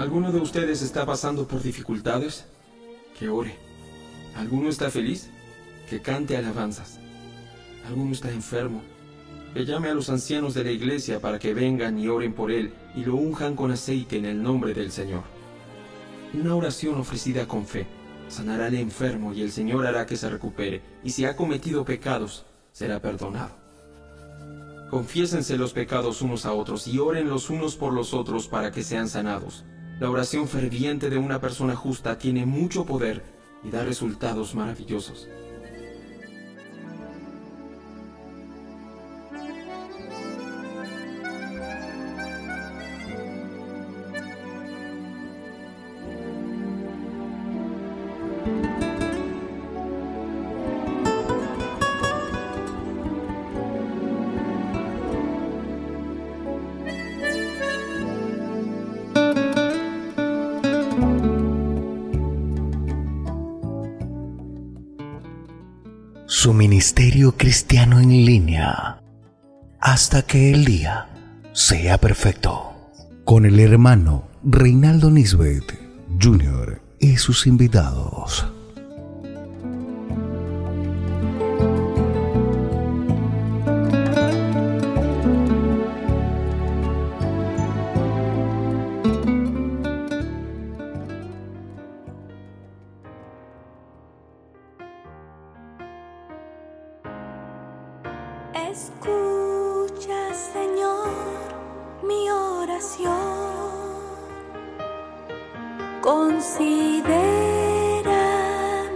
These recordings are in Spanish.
¿Alguno de ustedes está pasando por dificultades? Que ore. ¿Alguno está feliz? Que cante alabanzas. ¿Alguno está enfermo? Que llame a los ancianos de la iglesia para que vengan y oren por él y lo unjan con aceite en el nombre del Señor. Una oración ofrecida con fe sanará al enfermo y el Señor hará que se recupere, y si ha cometido pecados, será perdonado. Confiésense los pecados unos a otros y oren los unos por los otros para que sean sanados. La oración ferviente de una persona justa tiene mucho poder y da resultados maravillosos. Cristiano en línea hasta que el día sea perfecto. Con el hermano Reinaldo Nisbet Jr. y sus invitados. Considera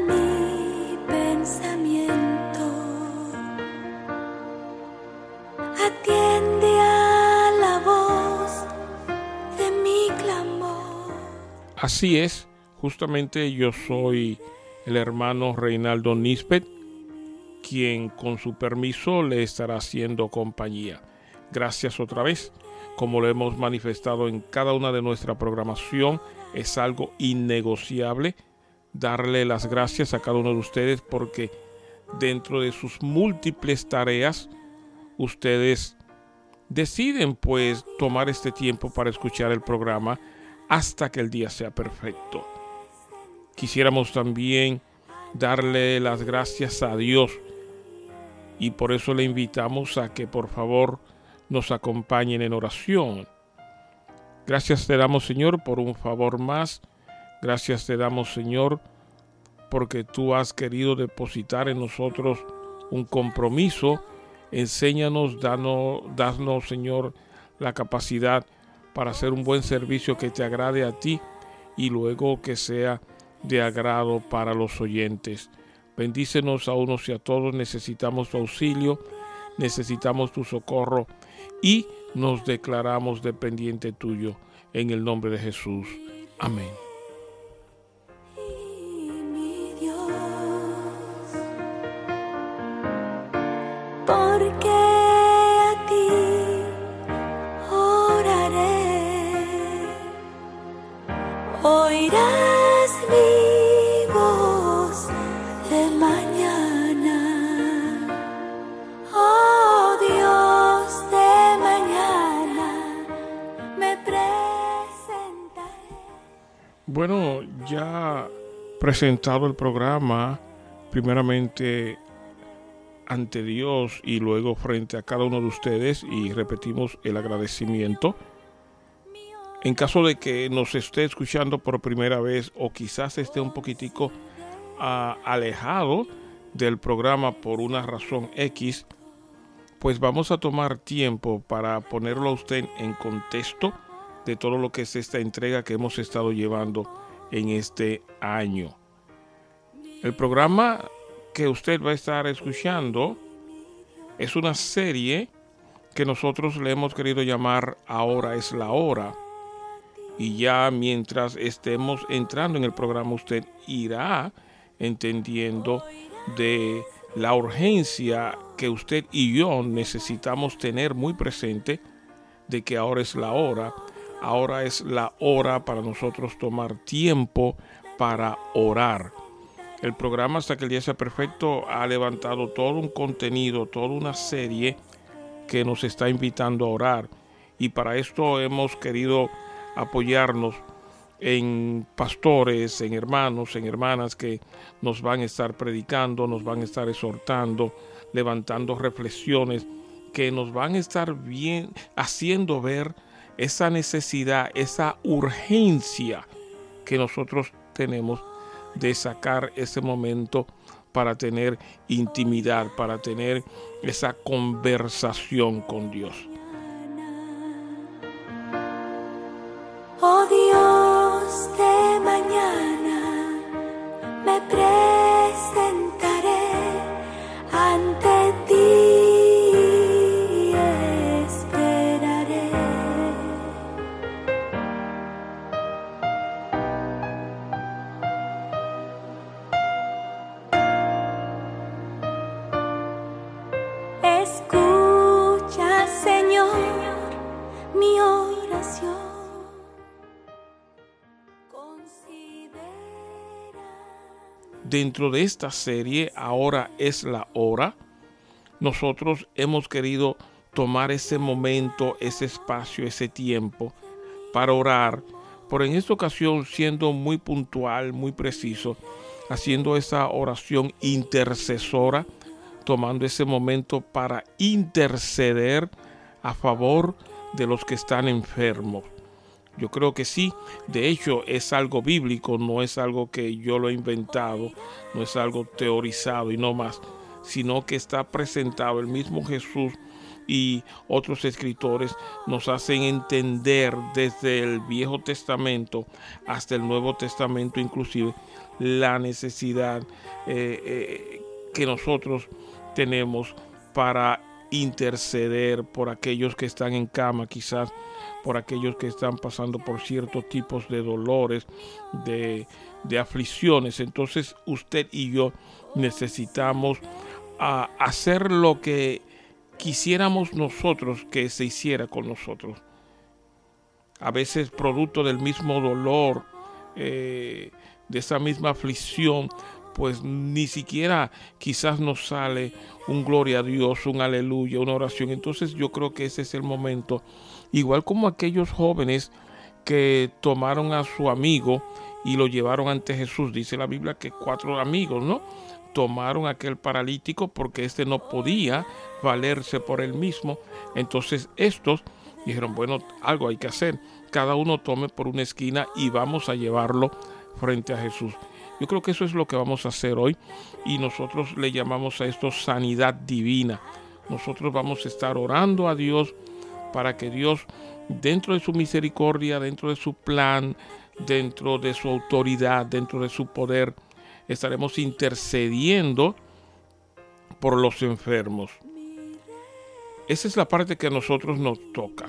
mi pensamiento. Atiende a la voz de mi clamor. Así es, justamente yo soy el hermano Reinaldo Nispet, quien con su permiso le estará haciendo compañía. Gracias otra vez. Como lo hemos manifestado en cada una de nuestra programación, es algo innegociable darle las gracias a cada uno de ustedes porque dentro de sus múltiples tareas, ustedes deciden pues tomar este tiempo para escuchar el programa hasta que el día sea perfecto. Quisiéramos también darle las gracias a Dios y por eso le invitamos a que por favor nos acompañen en oración. Gracias te damos Señor por un favor más. Gracias te damos Señor porque tú has querido depositar en nosotros un compromiso. Enséñanos, danos, Señor la capacidad para hacer un buen servicio que te agrade a ti y luego que sea de agrado para los oyentes. Bendícenos a unos y a todos, necesitamos tu auxilio, necesitamos tu socorro y nos declaramos dependiente tuyo en el nombre de Jesús. Amén. Bueno, ya presentado el programa, primeramente ante Dios y luego frente a cada uno de ustedes y repetimos el agradecimiento. En caso de que nos esté escuchando por primera vez o quizás esté un poquitico ah, alejado del programa por una razón X, pues vamos a tomar tiempo para ponerlo a usted en contexto de todo lo que es esta entrega que hemos estado llevando en este año. El programa que usted va a estar escuchando es una serie que nosotros le hemos querido llamar Ahora es la hora. Y ya mientras estemos entrando en el programa usted irá entendiendo de la urgencia que usted y yo necesitamos tener muy presente de que ahora es la hora ahora es la hora para nosotros tomar tiempo para orar. El programa Hasta que el día sea perfecto ha levantado todo un contenido, toda una serie que nos está invitando a orar. Y para esto hemos querido apoyarnos en pastores, en hermanos, en hermanas que nos van a estar predicando, nos van a estar exhortando, levantando reflexiones que nos van a estar bien haciendo ver esa necesidad, esa urgencia que nosotros tenemos de sacar ese momento para tener intimidad, para tener esa conversación con Dios. Oh Dios de mañana, me presentaré Dentro de esta serie, ahora es la hora, nosotros hemos querido tomar ese momento, ese espacio, ese tiempo para orar, pero en esta ocasión siendo muy puntual, muy preciso, haciendo esa oración intercesora, tomando ese momento para interceder a favor de los que están enfermos. Yo creo que sí, de hecho es algo bíblico, no es algo que yo lo he inventado, no es algo teorizado y no más, sino que está presentado. El mismo Jesús y otros escritores nos hacen entender desde el Viejo Testamento hasta el Nuevo Testamento inclusive la necesidad eh, eh, que nosotros tenemos para interceder por aquellos que están en cama, quizás por aquellos que están pasando por ciertos tipos de dolores, de, de aflicciones. Entonces usted y yo necesitamos hacer lo que quisiéramos nosotros que se hiciera con nosotros. A veces producto del mismo dolor, eh, de esa misma aflicción, pues ni siquiera quizás nos sale un gloria a Dios, un aleluya, una oración. Entonces yo creo que ese es el momento, igual como aquellos jóvenes que tomaron a su amigo y lo llevaron ante Jesús. Dice la Biblia que cuatro amigos, ¿no? Tomaron aquel paralítico porque éste no podía valerse por él mismo. Entonces estos dijeron, bueno, algo hay que hacer. Cada uno tome por una esquina y vamos a llevarlo frente a Jesús. Yo creo que eso es lo que vamos a hacer hoy y nosotros le llamamos a esto sanidad divina. Nosotros vamos a estar orando a Dios para que Dios, dentro de su misericordia, dentro de su plan, dentro de su autoridad, dentro de su poder, estaremos intercediendo por los enfermos. Esa es la parte que a nosotros nos toca.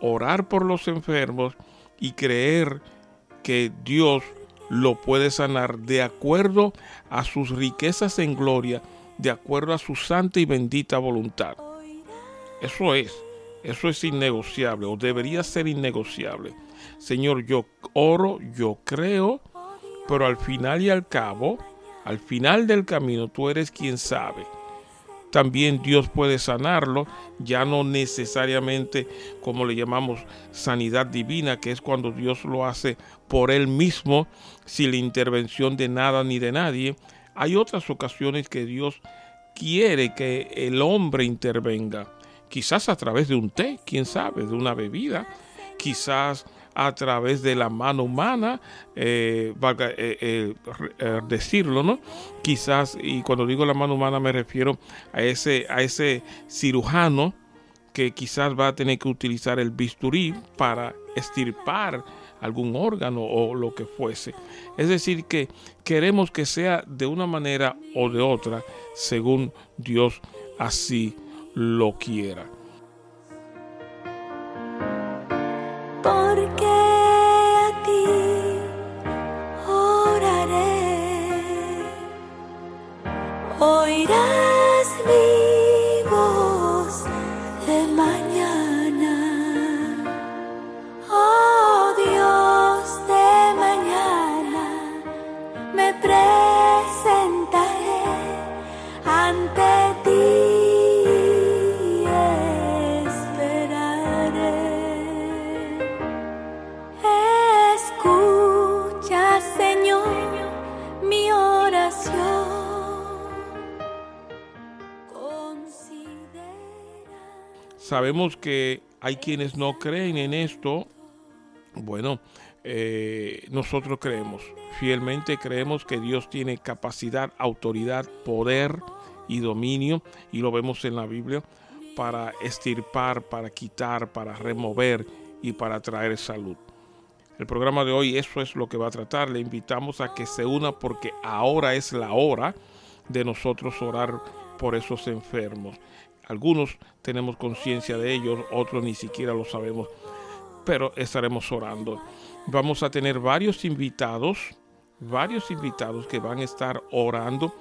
Orar por los enfermos y creer que Dios lo puede sanar de acuerdo a sus riquezas en gloria, de acuerdo a su santa y bendita voluntad. Eso es, eso es innegociable o debería ser innegociable. Señor, yo oro, yo creo, pero al final y al cabo, al final del camino, tú eres quien sabe también Dios puede sanarlo, ya no necesariamente como le llamamos sanidad divina, que es cuando Dios lo hace por él mismo, sin la intervención de nada ni de nadie. Hay otras ocasiones que Dios quiere que el hombre intervenga, quizás a través de un té, quién sabe, de una bebida, quizás a través de la mano humana, eh, valga eh, decirlo, ¿no? Quizás, y cuando digo la mano humana me refiero a ese, a ese cirujano que quizás va a tener que utilizar el bisturí para estirpar algún órgano o lo que fuese. Es decir, que queremos que sea de una manera o de otra, según Dios así lo quiera. porque a ti oraré. Oirás Sabemos que hay quienes no creen en esto. Bueno, eh, nosotros creemos, fielmente creemos que Dios tiene capacidad, autoridad, poder y dominio, y lo vemos en la Biblia, para estirpar, para quitar, para remover y para traer salud. El programa de hoy eso es lo que va a tratar. Le invitamos a que se una porque ahora es la hora de nosotros orar por esos enfermos. Algunos tenemos conciencia de ellos, otros ni siquiera lo sabemos, pero estaremos orando. Vamos a tener varios invitados, varios invitados que van a estar orando.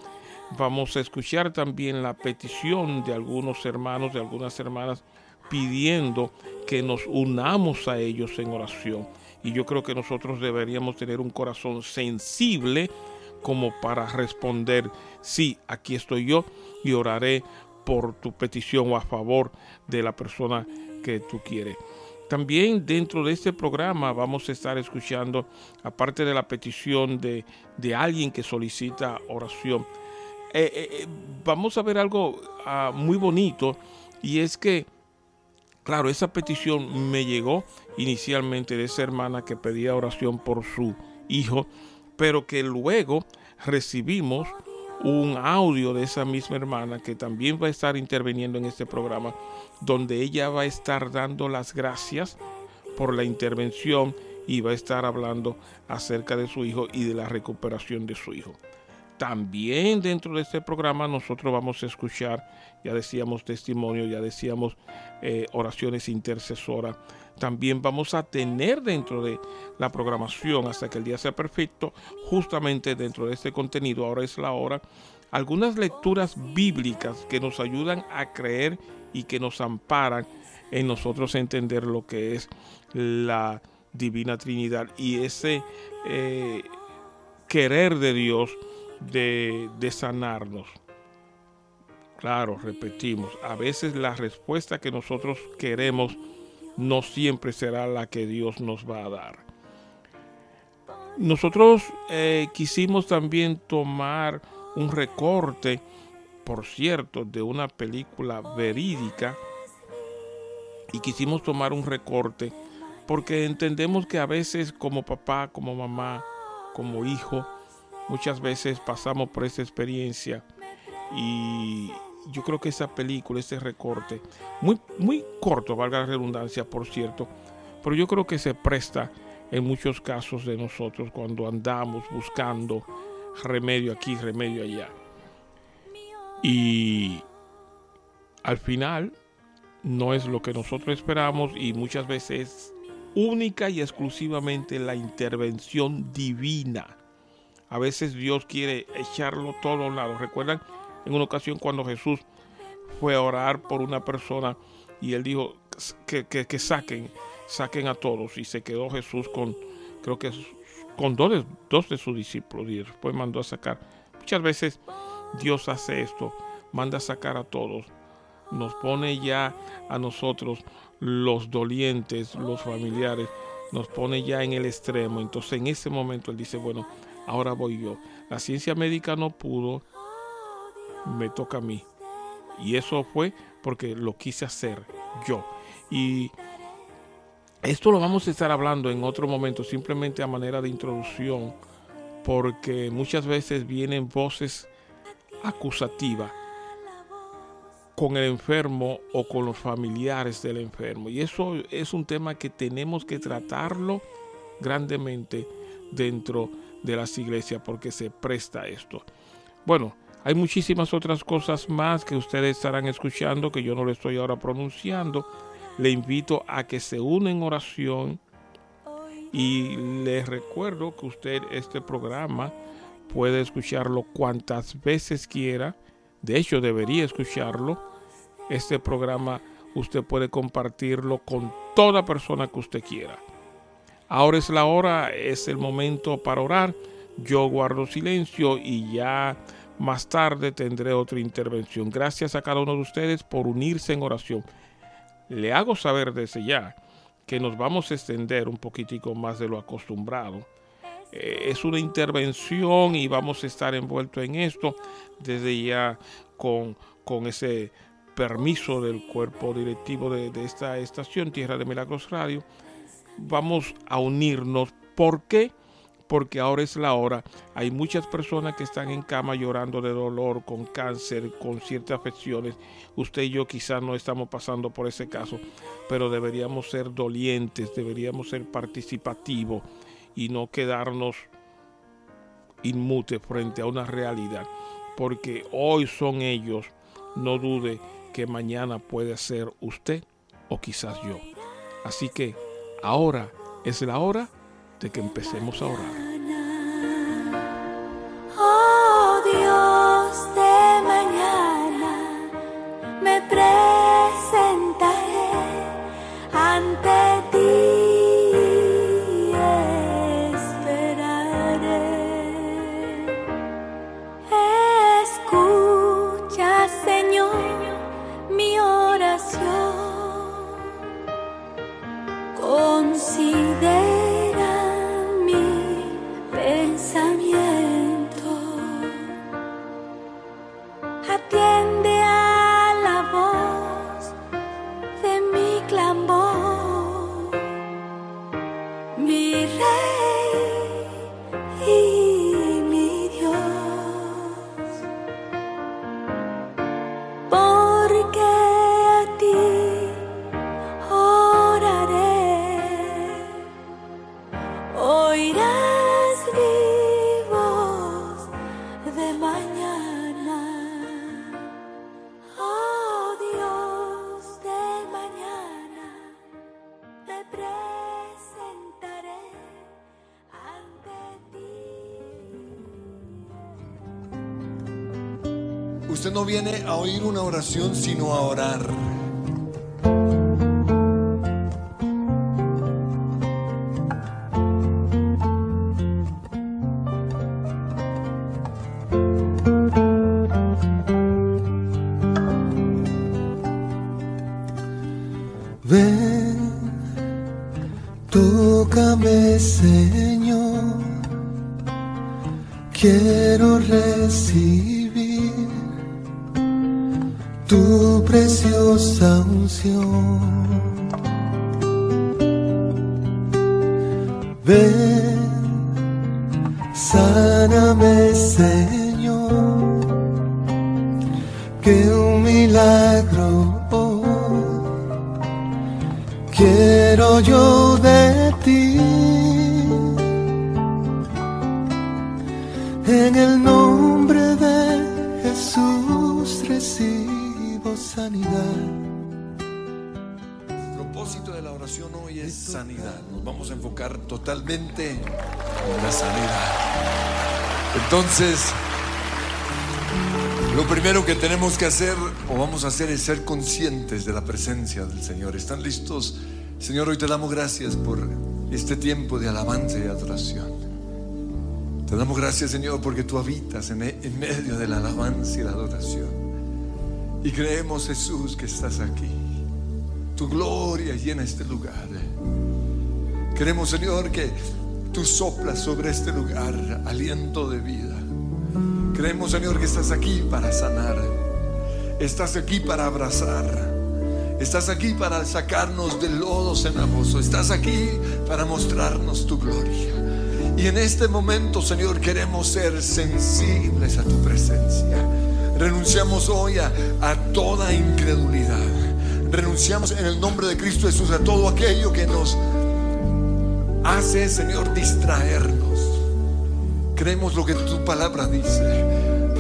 Vamos a escuchar también la petición de algunos hermanos, de algunas hermanas, pidiendo que nos unamos a ellos en oración. Y yo creo que nosotros deberíamos tener un corazón sensible como para responder, sí, aquí estoy yo y oraré por tu petición o a favor de la persona que tú quieres. También dentro de este programa vamos a estar escuchando, aparte de la petición de, alguien que solicita oración, eh, eh, eh, vamos a ver algo ah, muy bonito y es que, claro, esa petición me llegó inicialmente de esa hermana que pedía oración por su hijo, pero que luego recibimos un audio de esa misma hermana que también va a estar interviniendo en este programa, donde ella va a estar dando las gracias por la intervención y va a estar hablando acerca de su hijo y de la recuperación de su hijo. También dentro de este programa nosotros vamos a escuchar, ya decíamos testimonio, ya decíamos eh, oraciones intercesoras. También vamos a tener dentro de la programación hasta que el día sea perfecto, justamente dentro de este contenido, ahora es la hora, algunas lecturas bíblicas que nos ayudan a creer y que nos amparan en nosotros entender lo que es la divina Trinidad y ese eh, querer de Dios de, de sanarnos. Claro, repetimos, a veces la respuesta que nosotros queremos no siempre será la que Dios nos va a dar. Nosotros eh, quisimos también tomar un recorte, por cierto, de una película verídica y quisimos tomar un recorte porque entendemos que a veces como papá, como mamá, como hijo, muchas veces pasamos por esa experiencia y yo creo que esa película, ese recorte, muy, muy corto, valga la redundancia, por cierto, pero yo creo que se presta en muchos casos de nosotros cuando andamos buscando remedio aquí, remedio allá. Y al final no es lo que nosotros esperamos y muchas veces única y exclusivamente la intervención divina a veces Dios quiere echarlo todo a un lado. ¿Recuerdan en una ocasión cuando Jesús fue a orar por una persona y él dijo que, que, saquen, saquen a todos? Y se quedó Jesús con, creo que con dos de, dos de sus discípulos y después mandó a sacar. Muchas veces Dios hace esto, manda a sacar a todos. Nos pone ya a nosotros los dolientes, los familiares, nos pone ya en el extremo. Entonces en ese momento Él dice, bueno, ahora voy yo. La ciencia médica no pudo, me toca a mí. Y eso fue porque lo quise hacer yo. Y esto lo vamos a estar hablando en otro momento, simplemente a manera de introducción, porque muchas veces vienen voces acusativas con el enfermo o con los familiares del enfermo. Y eso es un tema que tenemos que tratarlo grandemente dentro de las iglesias porque se presta esto. Bueno, hay muchísimas otras cosas más que ustedes estarán escuchando que yo no le estoy ahora pronunciando. Le invito a que se una en oración y les recuerdo que usted este programa puede escucharlo cuantas veces quiera. De hecho, debería escucharlo. Este programa usted puede compartirlo con toda persona que usted quiera. Ahora es la hora, es el momento para orar. Yo guardo silencio y ya más tarde tendré otra intervención. Gracias a cada uno de ustedes por unirse en oración. Le hago saber desde ya que nos vamos a extender un poquitico más de lo acostumbrado. Eh, es una intervención y vamos a estar envueltos en esto desde ya con, con ese permiso del cuerpo directivo de, esta estación, Tierra de Milagros Radio, vamos a unirnos. ¿Por qué? Porque ahora es la hora. Hay muchas personas que están en cama llorando de dolor, con cáncer, con ciertas afecciones. Usted y yo quizás no estamos pasando por ese caso, pero deberíamos ser dolientes, deberíamos ser participativos y no quedarnos inmutes frente a una realidad. Porque hoy son ellos no dude que mañana puede ser usted o quizás yo. Así que ahora es la hora de que empecemos a orar. Oh Dios de mañana, me presentaré Usted viene a oír una oración, sino a orar. Lo primero que tenemos que hacer o vamos a hacer es ser conscientes de la presencia del Señor. ¿Están listos? Señor, hoy te damos gracias por este tiempo de alabanza y adoración. Te damos gracias, Señor, porque tú habitas en, medio de la alabanza y la adoración. Y creemos, Jesús, que estás aquí. Tu gloria llena este lugar. Creemos, Señor, que tú soplas sobre este lugar aliento de vida. Creemos, Señor, que estás aquí para sanar. Estás aquí para abrazar. Estás aquí para sacarnos del lodo cenagoso. Estás aquí para mostrarnos tu gloria. Y en este momento, Señor, queremos ser sensibles a tu presencia. Renunciamos hoy a, toda incredulidad. Renunciamos en el nombre de Cristo Jesús a todo aquello que nos hace, Señor, distraernos. Creemos lo que tu palabra dice.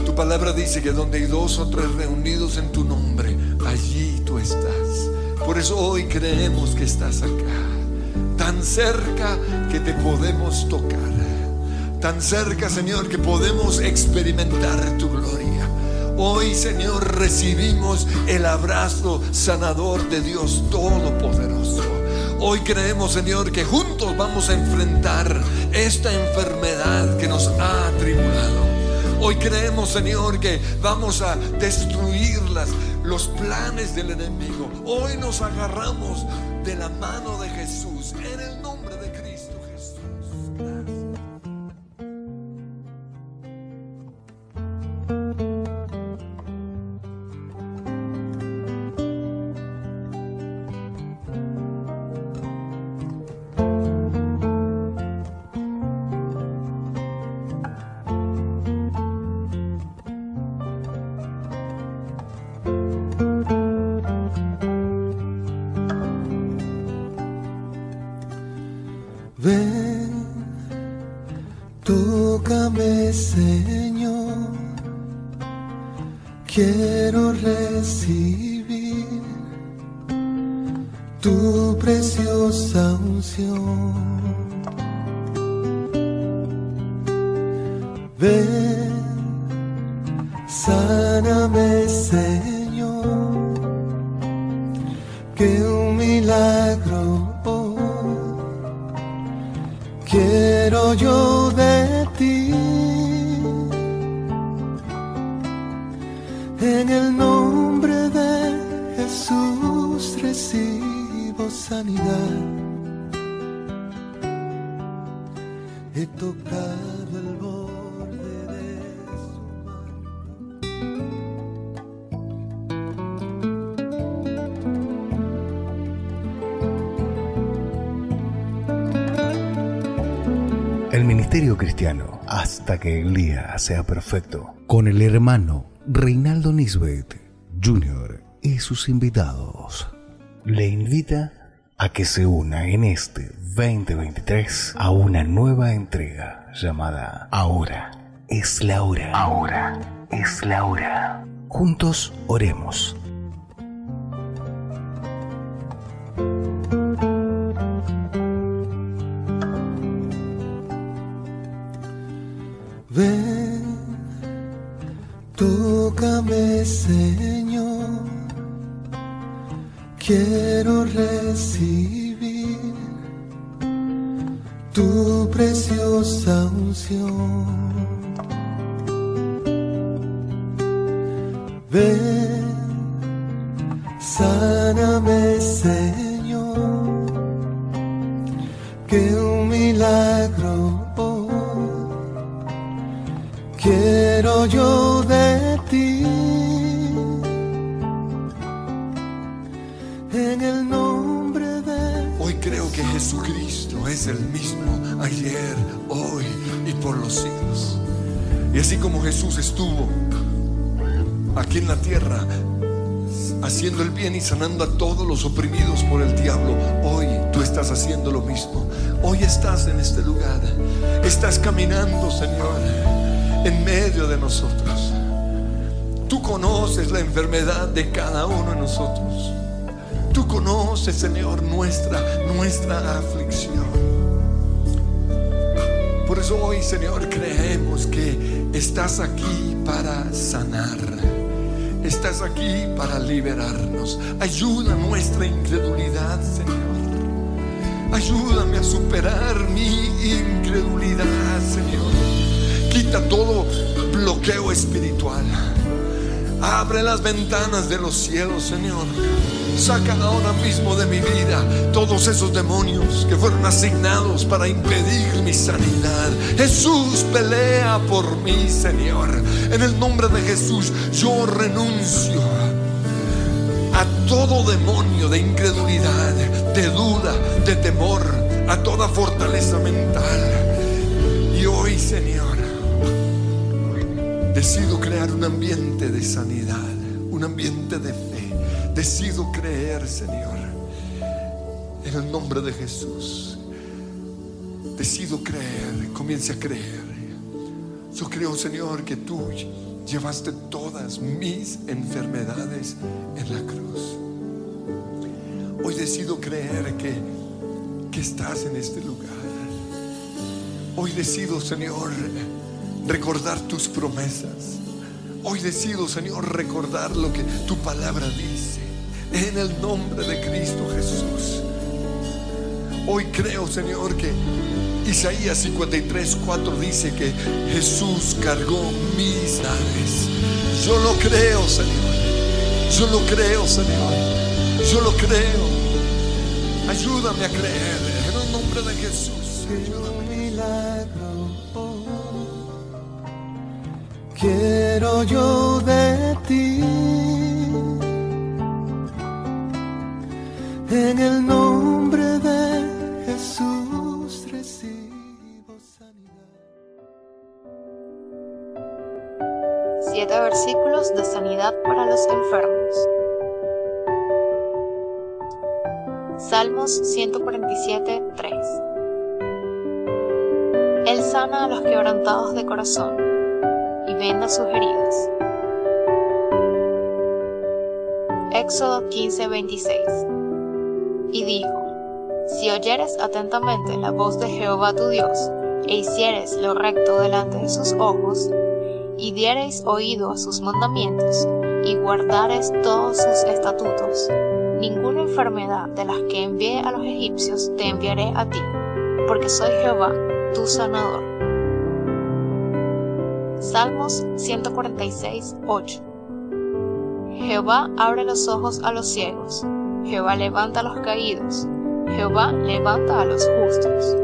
Tu palabra dice que donde hay dos o tres reunidos en tu nombre, allí tú estás. Por eso hoy creemos que estás acá. Tan cerca que te podemos tocar. Tan cerca, Señor, que podemos experimentar tu gloria. Hoy, Señor, recibimos el abrazo sanador de Dios Todopoderoso. Hoy creemos, Señor, que juntos vamos a enfrentar esta enfermedad que nos ha atribulado. Hoy creemos, Señor, que vamos a destruir los planes del enemigo. Hoy nos agarramos de la mano de Jesús en el quiero recibir tu preciosa unción. Ven, sáname, Señor, que un milagro Cristiano, hasta que el día sea perfecto, con el hermano Reinaldo Nisbet Jr. y sus invitados, le invita a que se una en este 2023 a una nueva entrega llamada Ahora es la hora. Ahora es la hora. Juntos oremos. Preciosa Que Jesucristo es el mismo ayer, hoy y por los siglos. Y así como Jesús estuvo aquí en la tierra haciendo el bien y sanando a todos los oprimidos por el diablo, hoy tú estás haciendo lo mismo. Hoy estás en este lugar. Estás caminando, Señor, en medio de nosotros. Tú conoces la enfermedad de cada uno de nosotros. Conoces, Señor, nuestra, nuestra aflicción. Por eso hoy, Señor, creemos que estás aquí para sanar. Estás aquí para liberarnos. Ayuda nuestra incredulidad, Señor. Ayúdame a superar mi incredulidad, Señor. Quita todo bloqueo espiritual. Abre las ventanas de los cielos, Señor. Saca ahora mismo de mi vida todos esos demonios que fueron asignados para impedir mi sanidad. Jesús pelea por mí, Señor. En el nombre de Jesús yo renuncio a todo demonio de incredulidad, de duda, de temor, a toda fortaleza mental. Y hoy, Señor, decido crear un ambiente de sanidad, un ambiente de fe. Decido creer, Señor, en el nombre de Jesús. Decido creer, comience a creer. Yo creo, Señor, que tú llevaste todas mis enfermedades en la cruz. Hoy decido creer que, que estás en este lugar. Hoy decido, Señor, recordar tus promesas. Hoy decido, Señor, recordar lo que tu palabra dice. En el nombre de Cristo Jesús. Hoy creo, Señor, que Isaías 53, 4 dice que Jesús cargó mis naves. Yo lo creo, Señor. Yo lo creo, Señor. Yo lo creo. Ayúdame a creer en el nombre de Jesús. un Quiero yo de ti. En el nombre de Jesús recibo sanidad. Siete versículos de sanidad para los enfermos. Salmos 147, 3. Él sana a los quebrantados de corazón sus heridas. Éxodo 15:26. Y dijo, Si oyeres atentamente la voz de Jehová tu Dios, e hicieres lo recto delante de sus ojos, y diereis oído a sus mandamientos, y guardares todos sus estatutos, ninguna enfermedad de las que envié a los egipcios te enviaré a ti, porque soy Jehová, tu sanador. Salmos 146, 8. Jehová abre los ojos a los ciegos, Jehová levanta a los caídos, Jehová levanta a los justos.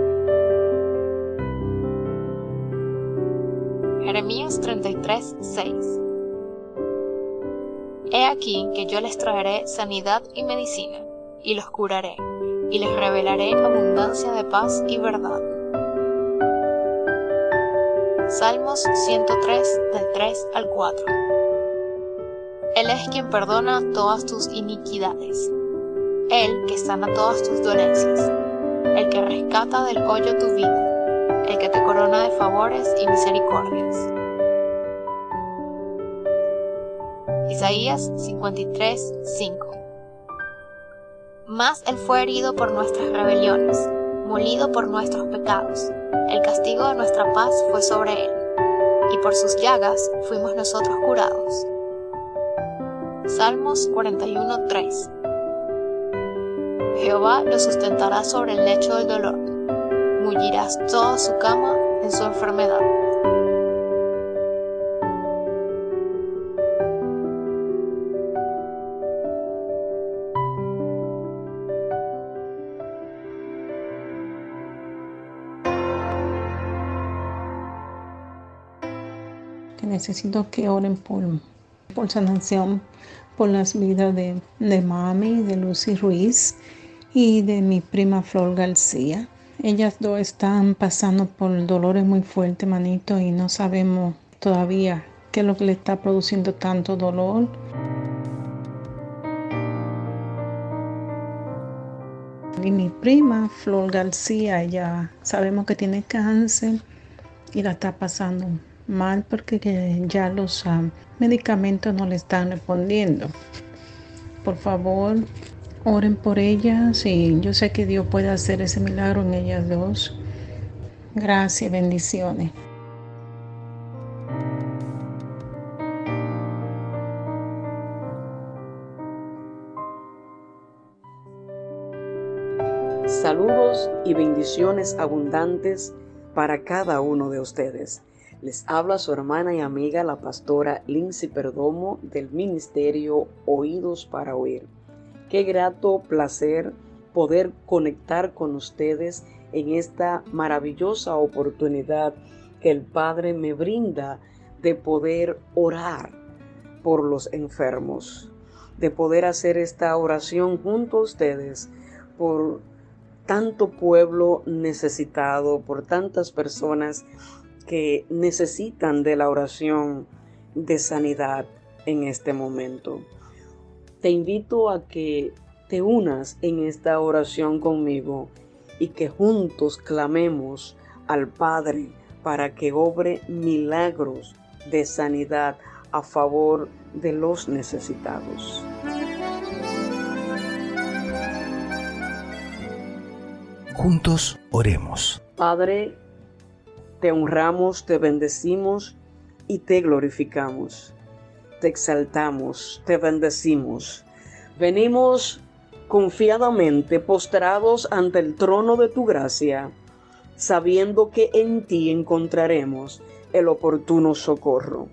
Jeremías 33, 6. He aquí que yo les traeré sanidad y medicina, y los curaré, y les revelaré abundancia de paz y verdad. Salmos 103 del 3 al 4. Él es quien perdona todas tus iniquidades, Él que sana todas tus dolencias, el que rescata del hoyo tu vida, el que te corona de favores y misericordias. Isaías 53, 5. Mas Él fue herido por nuestras rebeliones, molido por nuestros pecados el castigo de nuestra paz fue sobre él, y por sus llagas fuimos nosotros curados. Salmos 41:3 Jehová lo sustentará sobre el lecho del dolor, mullirás toda su cama en su enfermedad. Necesito que oren por, por sanación, por las vidas de, de mami, de Lucy Ruiz y de mi prima Flor García. Ellas dos están pasando por dolores muy fuertes, manito, y no sabemos todavía qué es lo que le está produciendo tanto dolor. Y mi prima Flor García, ella sabemos que tiene cáncer y la está pasando mal porque ya los ah, medicamentos no le están respondiendo. Por favor, oren por ellas y yo sé que Dios puede hacer ese milagro en ellas dos. Gracias, bendiciones. Saludos y bendiciones abundantes para cada uno de ustedes. Les habla su hermana y amiga la pastora Lindsay Perdomo del ministerio Oídos para Oír. Qué grato placer poder conectar con ustedes en esta maravillosa oportunidad que el Padre me brinda de poder orar por los enfermos, de poder hacer esta oración junto a ustedes por tanto pueblo necesitado, por tantas personas que necesitan de la oración de sanidad en este momento. Te invito a que te unas en esta oración conmigo y que juntos clamemos al Padre para que obre milagros de sanidad a favor de los necesitados. Juntos oremos. Padre, te honramos, te bendecimos y te glorificamos. Te exaltamos, te bendecimos. Venimos confiadamente postrados ante el trono de tu gracia, sabiendo que en ti encontraremos el oportuno socorro.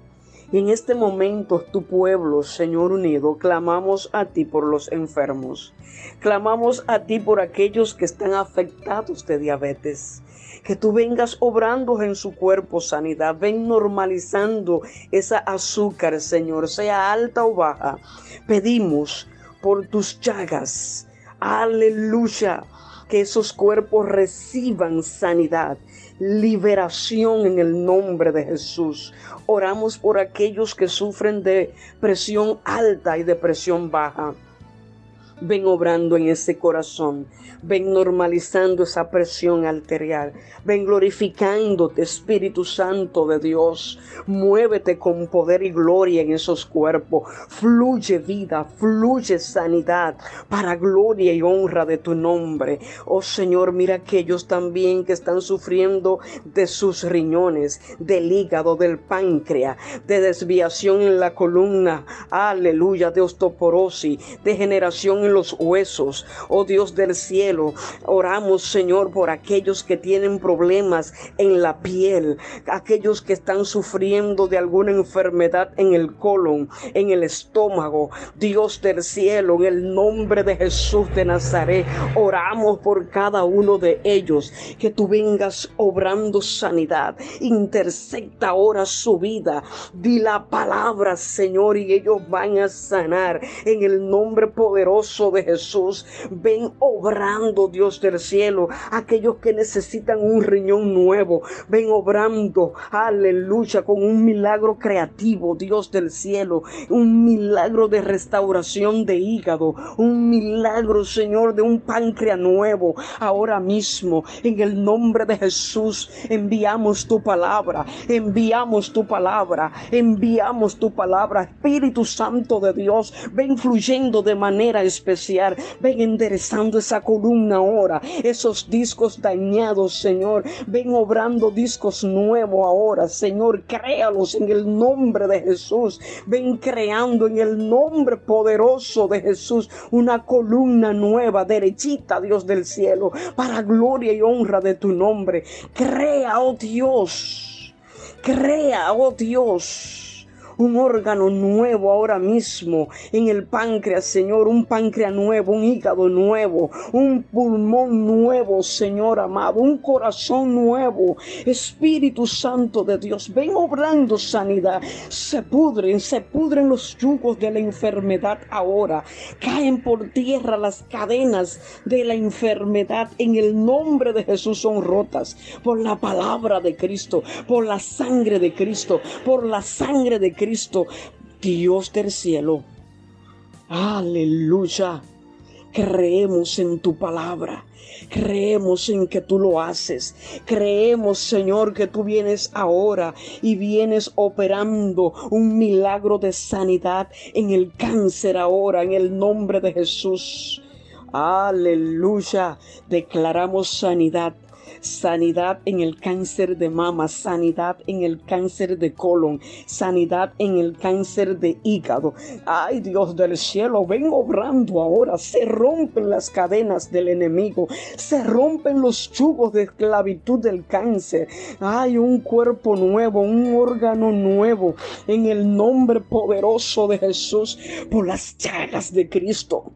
Y en este momento tu pueblo, Señor unido, clamamos a ti por los enfermos. Clamamos a ti por aquellos que están afectados de diabetes que tú vengas obrando en su cuerpo sanidad, ven normalizando esa azúcar, Señor, sea alta o baja. Pedimos por tus llagas, aleluya, que esos cuerpos reciban sanidad, liberación en el nombre de Jesús. Oramos por aquellos que sufren de presión alta y de presión baja ven obrando en ese corazón, ven normalizando esa presión arterial, ven glorificándote, Espíritu Santo de Dios, muévete con poder y gloria en esos cuerpos, fluye vida, fluye sanidad para gloria y honra de tu nombre. Oh Señor, mira aquellos también que están sufriendo de sus riñones, del hígado, del páncreas, de desviación en la columna, aleluya, de osteoporosis, degeneración en los huesos. Oh Dios del cielo, oramos Señor por aquellos que tienen problemas en la piel, aquellos que están sufriendo de alguna enfermedad en el colon, en el estómago. Dios del cielo, en el nombre de Jesús de Nazaret, oramos por cada uno de ellos, que tú vengas obrando sanidad, intercepta ahora su vida, di la palabra Señor y ellos van a sanar en el nombre poderoso de Jesús. Ven obrando Dios del cielo, aquellos que necesitan un riñón nuevo, ven obrando, aleluya, con un milagro creativo, Dios del cielo, un milagro de restauración de hígado, un milagro, Señor, de un páncreas nuevo. Ahora mismo, en el nombre de Jesús, enviamos tu palabra, enviamos tu palabra, enviamos tu palabra. Espíritu Santo de Dios, ven fluyendo de manera especial, ven enderezando esa columna ahora, esos discos dañados, Señor, ven obrando discos nuevos ahora, Señor, créalos en el nombre de Jesús, ven creando en el nombre poderoso de Jesús una columna nueva, derechita, Dios del cielo, para gloria y honra de tu nombre. Crea, oh Dios, crea, oh Dios un órgano nuevo ahora mismo en el páncreas, Señor, un páncreas nuevo, un hígado nuevo, un pulmón nuevo, Señor amado, un corazón nuevo. Espíritu Santo de Dios, ven obrando sanidad. Se pudren, se pudren los yugos de la enfermedad ahora. Caen por tierra las cadenas de la enfermedad. En el nombre de Jesús son rotas por la palabra de Cristo, por la sangre de Cristo, por la sangre de Cristo. Cristo, Dios del cielo. Aleluya. Creemos en tu palabra. Creemos en que tú lo haces. Creemos, Señor, que tú vienes ahora y vienes operando un milagro de sanidad en el cáncer ahora, en el nombre de Jesús. Aleluya. Declaramos sanidad sanidad en el cáncer de mama, sanidad en el cáncer de colon, sanidad en el cáncer de hígado. Ay Dios del cielo, ven obrando ahora, se rompen las cadenas del enemigo, se rompen los chugos de esclavitud del cáncer. Hay un cuerpo nuevo, un órgano nuevo en el nombre poderoso de Jesús por las llagas de Cristo.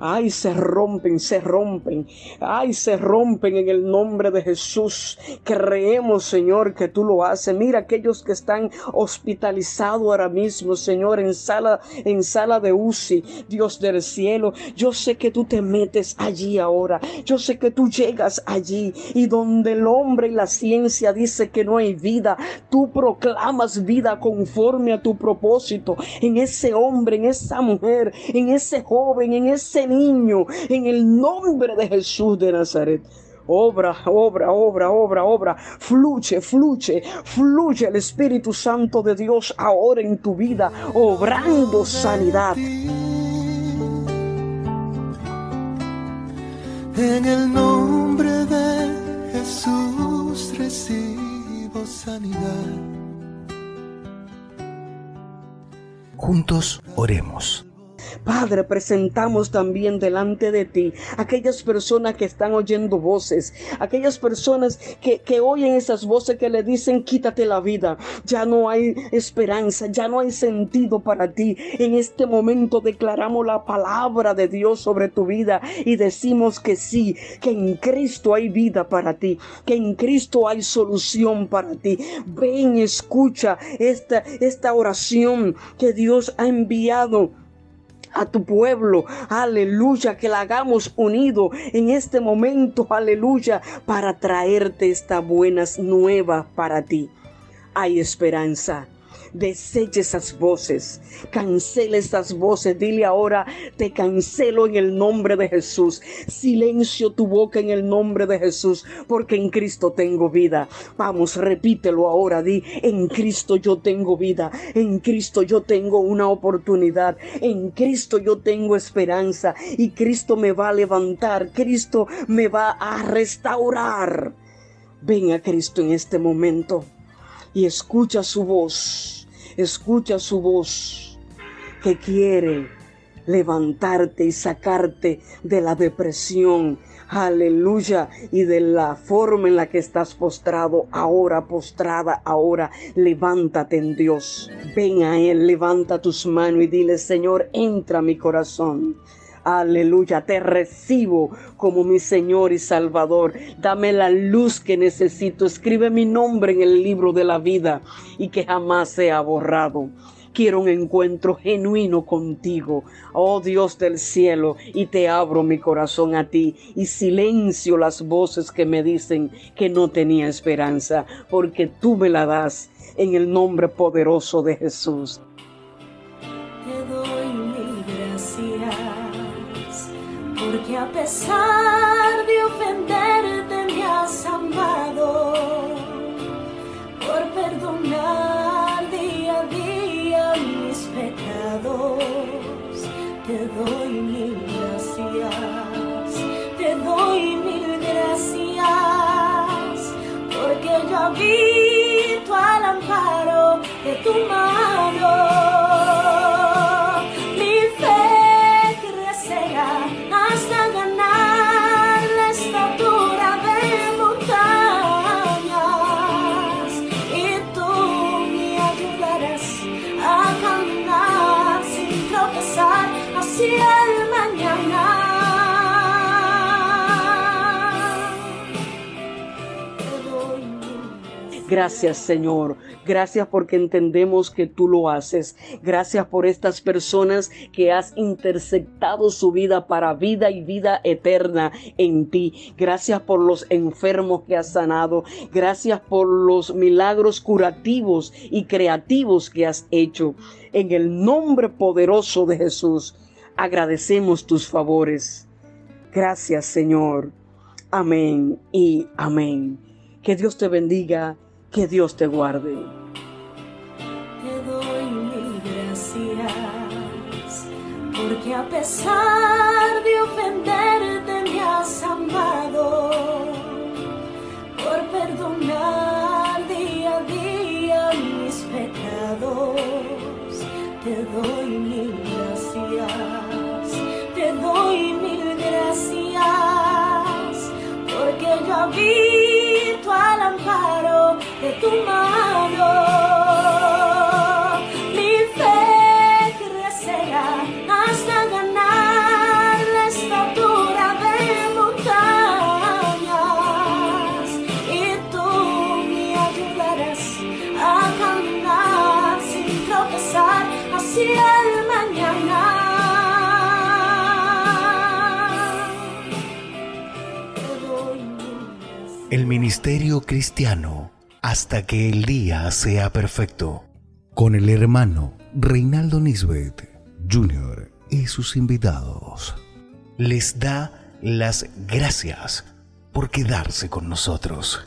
Ay, se rompen, se rompen. Ay, se rompen en el nombre de Jesús. Creemos, Señor, que tú lo haces. Mira aquellos que están hospitalizados ahora mismo, Señor, en sala, en sala de UCI. Dios del cielo, yo sé que tú te metes allí ahora. Yo sé que tú llegas allí y donde el hombre y la ciencia dice que no hay vida, tú proclamas vida conforme a tu propósito en ese hombre, en esa mujer, en ese joven, en ese niño en el nombre de Jesús de Nazaret. Obra, obra, obra, obra, obra. Fluye, fluye, fluye el Espíritu Santo de Dios ahora en tu vida, obrando sanidad. En el nombre de Jesús recibo sanidad. Juntos oremos. Padre, presentamos también delante de ti aquellas personas que están oyendo voces, aquellas personas que, que oyen esas voces que le dicen quítate la vida, ya no hay esperanza, ya no hay sentido para ti. En este momento declaramos la palabra de Dios sobre tu vida y decimos que sí, que en Cristo hay vida para ti, que en Cristo hay solución para ti. Ven, escucha esta, esta oración que Dios ha enviado a tu pueblo, aleluya, que la hagamos unido en este momento, aleluya, para traerte esta buenas nuevas para ti. Hay esperanza. Deseche esas voces, cancela esas voces. Dile ahora, te cancelo en el nombre de Jesús. Silencio tu boca en el nombre de Jesús, porque en Cristo tengo vida. Vamos, repítelo ahora. Di, en Cristo yo tengo vida. En Cristo yo tengo una oportunidad. En Cristo yo tengo esperanza. Y Cristo me va a levantar. Cristo me va a restaurar. Ven a Cristo en este momento y escucha su voz, escucha su voz que quiere levantarte y sacarte de la depresión, aleluya, y de la forma en la que estás postrado, ahora postrada, ahora levántate en Dios, ven a Él, levanta tus manos y dile, Señor, entra a mi corazón. Aleluya, te recibo como mi Señor y Salvador. Dame la luz que necesito. Escribe mi nombre en el libro de la vida y que jamás sea borrado. Quiero un encuentro genuino contigo, oh Dios del cielo, y te abro mi corazón a ti y silencio las voces que me dicen que no tenía esperanza, porque tú me la das en el nombre poderoso de Jesús. Porque a pesar de ofenderte me has amado, por perdonar día a día mis pecados. Te doy mil gracias, te doy mil gracias, porque yo habito al amparo de tu mano. Gracias Señor, gracias porque entendemos que tú lo haces. Gracias por estas personas que has interceptado su vida para vida y vida eterna en ti. Gracias por los enfermos que has sanado. Gracias por los milagros curativos y creativos que has hecho. En el nombre poderoso de Jesús, agradecemos tus favores. Gracias Señor. Amén y amén. Que Dios te bendiga, que Dios te guarde. Te doy mil gracias, porque a pesar de ofenderte me has amado, por perdonar día a día mis pecados. Te doy mil doy mil gracias, porque yo habito al amparo de tu mano. Ministerio Cristiano hasta que el día sea perfecto. Con el hermano Reinaldo Nisbet Jr. y sus invitados. Les da las gracias por quedarse con nosotros.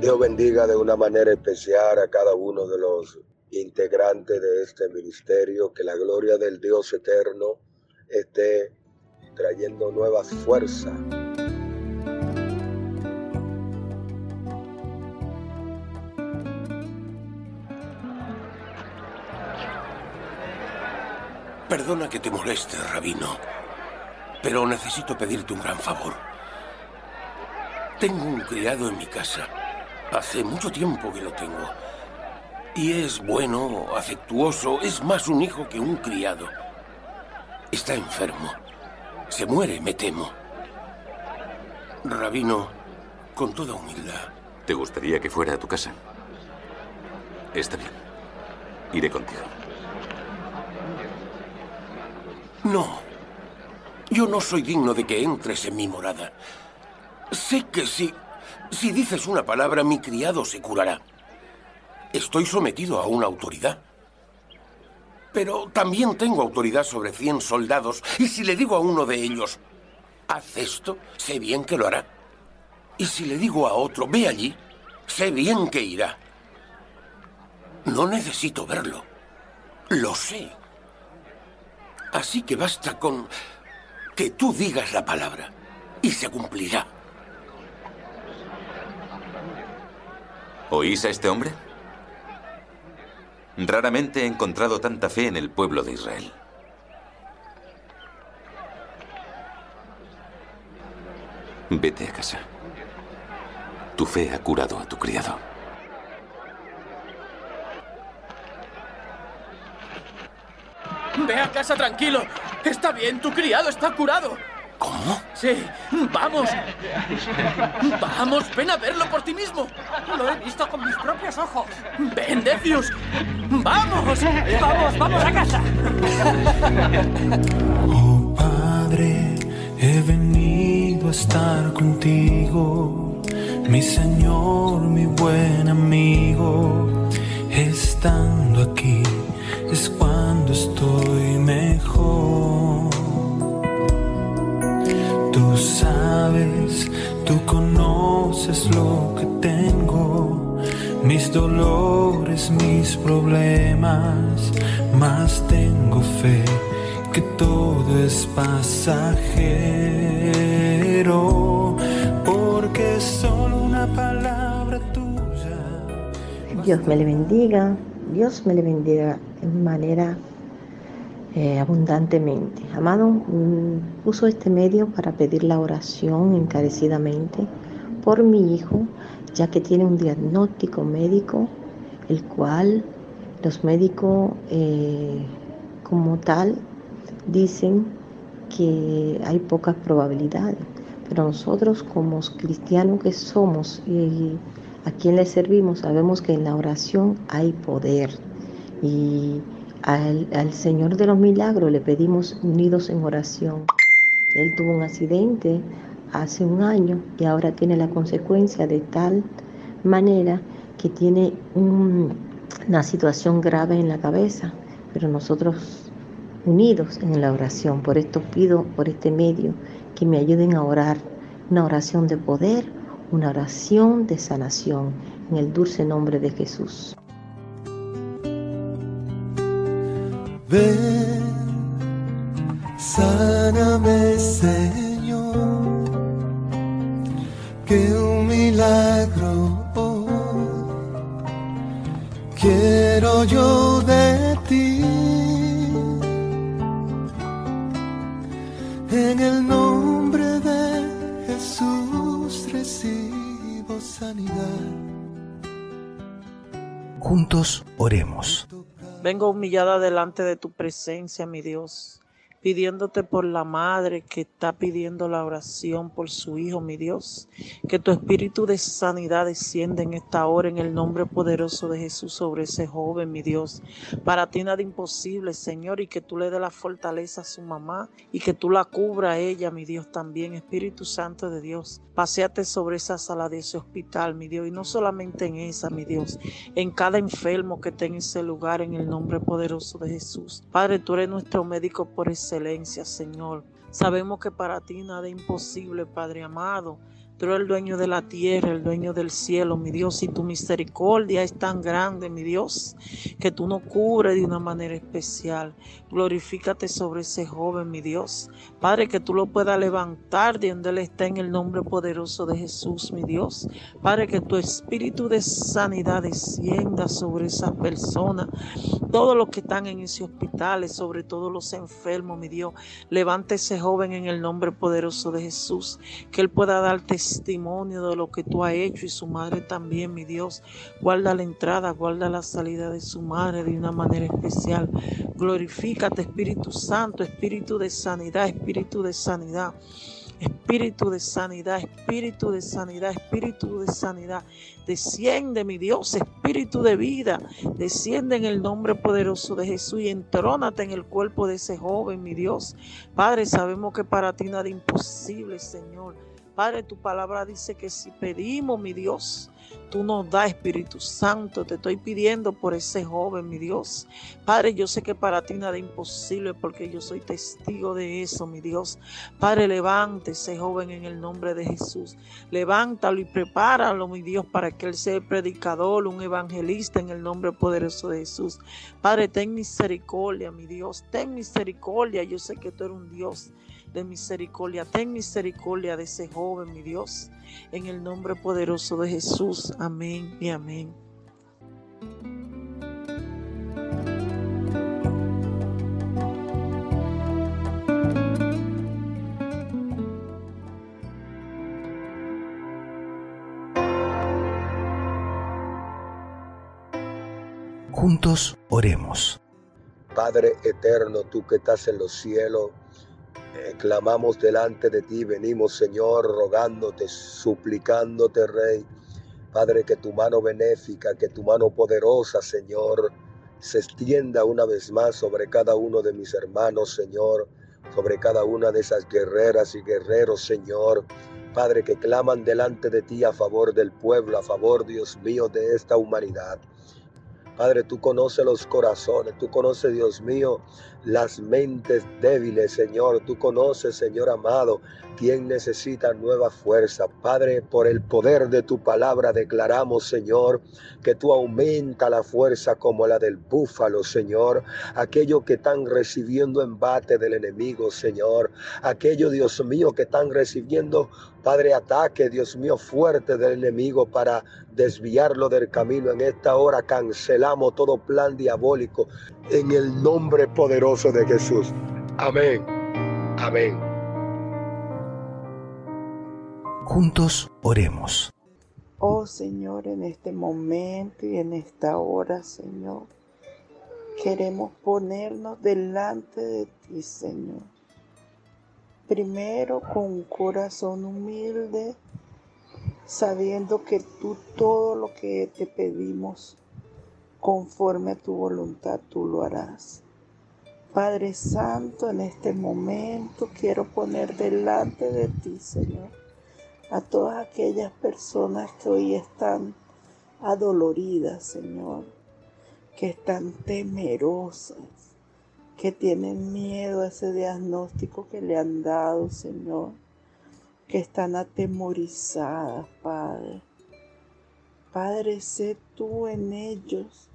Dios bendiga de una manera especial a cada uno de los integrantes de este ministerio, que la gloria del Dios eterno esté trayendo nuevas fuerzas. Perdona que te moleste, Rabino, pero necesito pedirte un gran favor. Tengo un criado en mi casa. Hace mucho tiempo que lo tengo. Y es bueno, afectuoso, es más un hijo que un criado. Está enfermo. Se muere, me temo. Rabino, con toda humildad, ¿Te gustaría que fuera a tu casa? Está bien. Iré contigo. No. Yo no soy digno de que entres en mi morada. Sé que si, si dices una palabra, mi criado se curará. Estoy sometido a una autoridad. Pero también tengo autoridad sobre 100 soldados, y si le digo a uno de ellos, haz esto, sé bien que lo hará. Y si le digo a otro, ve allí, sé bien que irá. No necesito verlo. Lo sé. Así que basta con que tú digas la palabra y se cumplirá. ¿Oís a este hombre? Raramente he encontrado tanta fe en el pueblo de Israel. Vete a casa. Tu fe ha curado a tu criado. Ve a casa tranquilo. Está bien, tu criado está curado. ¿Cómo? Sí, vamos. Vamos, ven a verlo por ti mismo. Lo he visto con mis propios ojos. Ven, Decius. Vamos. Vamos, vamos a casa. Oh Padre, he venido a estar contigo, mi Señor, mi buen amigo. Estando aquí es cuando estoy conoces lo que tengo, mis dolores, mis problemas, más tengo fe que todo es pasajero, porque solo una palabra tuya. Dios me le bendiga, Dios me le bendiga en manera eh, abundantemente. Amado, mm, uso este medio para pedir la oración encarecidamente por mi hijo, ya que tiene un diagnóstico médico, el cual los médicos eh, como tal dicen que hay pocas probabilidades, pero nosotros como cristianos que somos y a quien le servimos sabemos que en la oración hay poder y al, al Señor de los Milagros le pedimos unidos en oración. Él tuvo un accidente hace un año y ahora tiene la consecuencia de tal manera que tiene un- una situación grave en la cabeza, pero nosotros unidos en la oración. Por esto pido por este medio que me ayuden a orar una oración de poder, una oración de sanación en el dulce nombre de Jesús. Ven, sáname, Señor, que un milagro hoy quiero yo de ti. En el nombre de Jesús recibo sanidad. Juntos oremos. Vengo humillada delante de tu presencia, mi Dios, pidiéndote por la madre que está pidiendo la oración por su hijo, mi Dios, que tu espíritu de sanidad descienda en esta hora en el nombre poderoso de Jesús sobre ese joven, mi Dios. Para ti nada imposible, Señor, y que tú le dé la fortaleza a su mamá y que tú la cubra a ella, mi Dios, también, Espíritu Santo de Dios. Paseate sobre esa sala de ese hospital, mi Dios, y no solamente en esa, mi Dios, en cada enfermo que esté en ese lugar, en el nombre poderoso de Jesús. Padre, tú eres nuestro médico por excelencia, Señor. Sabemos que para ti nada es imposible, Padre amado. Tú eres el dueño de la tierra, el dueño del cielo, mi Dios, y tu misericordia es tan grande, mi Dios, que tú nos cubres de una manera especial. Glorifícate sobre ese joven, mi Dios. Padre, que tú lo puedas levantar de donde él está en el nombre poderoso de Jesús, mi Dios. Padre, que tu espíritu de sanidad descienda sobre esas personas, todos los que están en ese hospital, sobre todo los enfermos, mi Dios. Levanta ese joven en el nombre poderoso de Jesús, que él pueda dar testimonio de lo que tú has hecho y su madre también, mi Dios. Guarda la entrada, guarda la salida de su madre de una manera especial. Glorifícate, Espíritu Santo, Espíritu de sanidad, Espíritu de sanidad. Espíritu de sanidad, espíritu de sanidad, espíritu de sanidad. Desciende, mi Dios, espíritu de vida. Desciende en el nombre poderoso de Jesús y entrónate en el cuerpo de ese joven, mi Dios. Padre, sabemos que para ti nada imposible, Señor. Padre, tu palabra dice que si pedimos, mi Dios, tú nos das Espíritu Santo. Te estoy pidiendo por ese joven, mi Dios. Padre, yo sé que para ti nada es imposible porque yo soy testigo de eso, mi Dios. Padre, levante ese joven en el nombre de Jesús. Levántalo y prepáralo, mi Dios, para que él sea predicador, un evangelista en el nombre poderoso de Jesús. Padre, ten misericordia, mi Dios. Ten misericordia. Yo sé que tú eres un Dios de misericordia. Ten misericordia de ese joven, mi Dios, en el nombre poderoso de Jesús. Amén y amén. Juntos oremos. Padre eterno, tú que estás en los cielos, clamamos delante de ti, venimos Señor, rogándote, suplicándote, Rey. Padre, que tu mano benéfica, que tu mano poderosa, Señor, se extienda una vez más sobre cada uno de mis hermanos, Señor, sobre cada una de esas guerreras y guerreros, Señor. Padre, que claman delante de ti a favor del pueblo, a favor, Dios mío, de esta humanidad. Padre, tú conoces los corazones, tú conoces, Dios mío, las mentes débiles, Señor. Tú conoces, Señor amado, quien necesita nueva fuerza. Padre, por el poder de tu palabra declaramos, Señor, que tú aumenta la fuerza como la del búfalo, Señor. Aquellos que están recibiendo embate del enemigo, Señor. Aquellos, Dios mío, que están recibiendo Padre, ataque, Dios mío, fuerte del enemigo para desviarlo del camino. En esta hora cancelamos todo plan diabólico en el nombre poderoso de Jesús. Amén. Amén. Juntos oremos. Oh Señor, en este momento y en esta hora, Señor, queremos ponernos delante de ti, Señor primero con un corazón humilde, sabiendo que tú todo lo que te pedimos conforme a tu voluntad, tú lo harás. Padre Santo, en este momento quiero poner delante de ti, Señor, a todas aquellas personas que hoy están adoloridas, Señor, que están temerosas, que tienen miedo a ese diagnóstico que le han dado, Señor, que están atemorizadas, Padre. Padre, sé tú en ellos,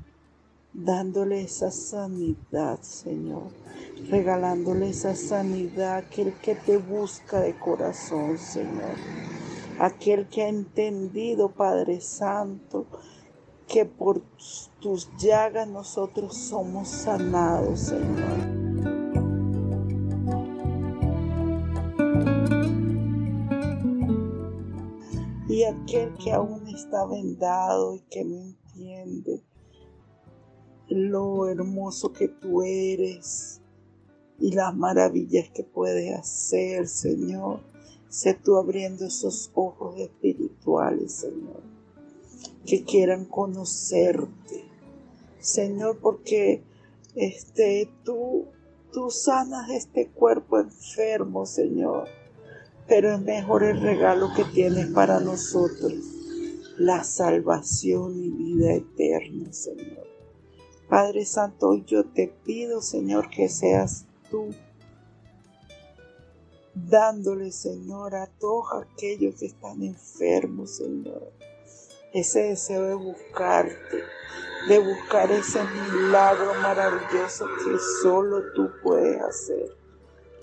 dándole esa sanidad, Señor, regalándole esa sanidad, aquel que te busca de corazón, Señor, aquel que ha entendido, Padre Santo, que por tus llagas nosotros somos sanados, Señor. Y aquel que aún está vendado y que no entiende lo hermoso que tú eres y las maravillas que puedes hacer, Señor. Sé tú abriendo esos ojos espirituales, Señor que quieran conocerte. Señor, porque este, tú, tú sanas este cuerpo enfermo, Señor. Pero es mejor el regalo que tienes para nosotros, la salvación y vida eterna, Señor. Padre Santo, hoy yo te pido, Señor, que seas tú dándole, Señor, a todos aquellos que están enfermos, Señor ese deseo de buscarte, de buscar ese milagro maravilloso que solo tú puedes hacer,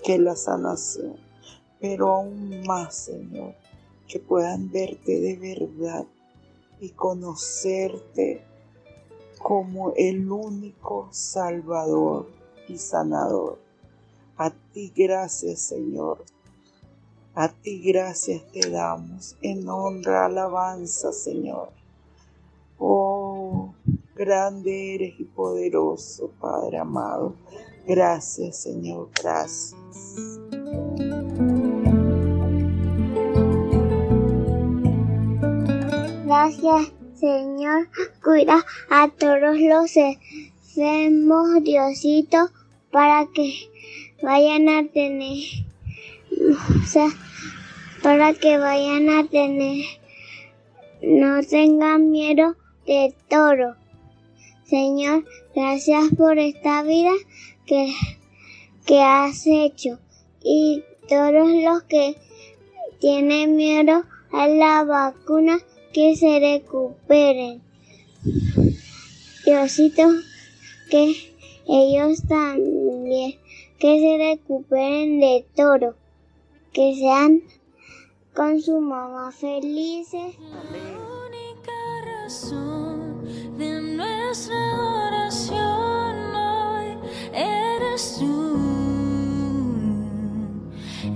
que es la sanación. Pero aún más, Señor, que puedan verte de verdad y conocerte como el único Salvador y Sanador. A ti gracias, Señor, a ti gracias te damos en honra, alabanza, Señor. Oh, grande eres y poderoso, Padre amado. Gracias, Señor, gracias. Gracias, Señor. Cuida a todos los enfermos, Diosito, para que vayan a tener para que vayan a tener, no tengan miedo de toro. Señor, gracias por esta vida que, que has hecho y todos los que tienen miedo a la vacuna que se recuperen. Diosito, que ellos también, que se recuperen de todo, que sean con su mamá felices. de nuestra oración hoy eres tú.